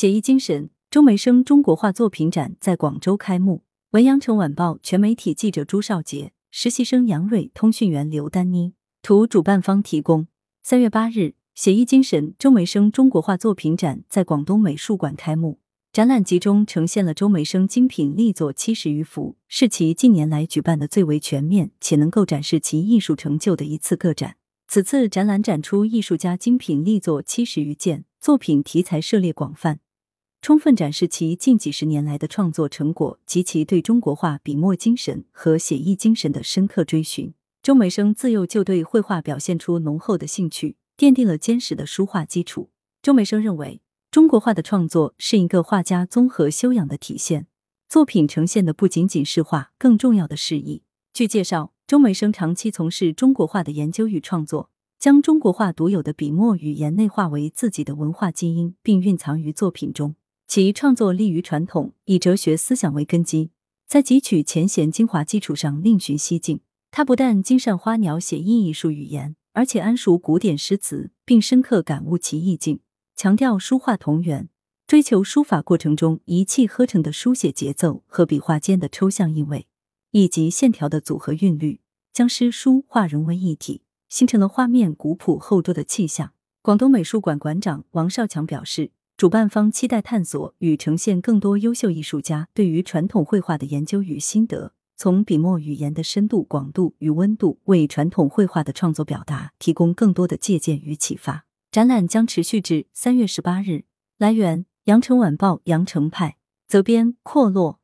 写意精神，周梅生中国画作品展在广州开幕。文阳城晚报全媒体记者朱少杰，实习生杨蕊，通讯员刘丹妮。图主办方提供。三月八日，写意精神周梅生中国画作品展在广东美术馆开幕。展览集中呈现了周梅生精品力作七十余幅，是其近年来举办的最为全面且能够展示其艺术成就的一次个展。此次展览展出艺术家精品力作七十余件，作品题材涉猎广泛，充分展示其近几十年来的创作成果及其对中国画笔墨精神和写意精神的深刻追寻。周梅生自幼就对绘画表现出浓厚的兴趣，奠定了坚实的书画基础。周梅生认为。中国画的创作是一个画家综合修养的体现，作品呈现的不仅仅是画，更重要的是意。据介绍，周梅生长期从事中国画的研究与创作，将中国画独有的笔墨语言内化为自己的文化基因，并蕴藏于作品中。其创作立于传统，以哲学思想为根基，在汲取前贤精华基础上另寻蹊径。他不但精善花鸟写意艺术语言，而且谙熟古典诗词，并深刻感悟其意境。强调书画同源，追求书法过程中一气呵成的书写节奏和笔画间的抽象意味，以及线条的组合韵律，将诗书画融为一体，形成了画面古朴厚重的气象。广东美术馆馆长王少强表示，主办方期待探索与呈现更多优秀艺术家对于传统绘画的研究与心得，从笔墨语言的深度、广度与温度，为传统绘画的创作表达提供更多的借鉴与启发。展览将持续至三月十八日。来源：羊城晚报羊城派，责编：阔落。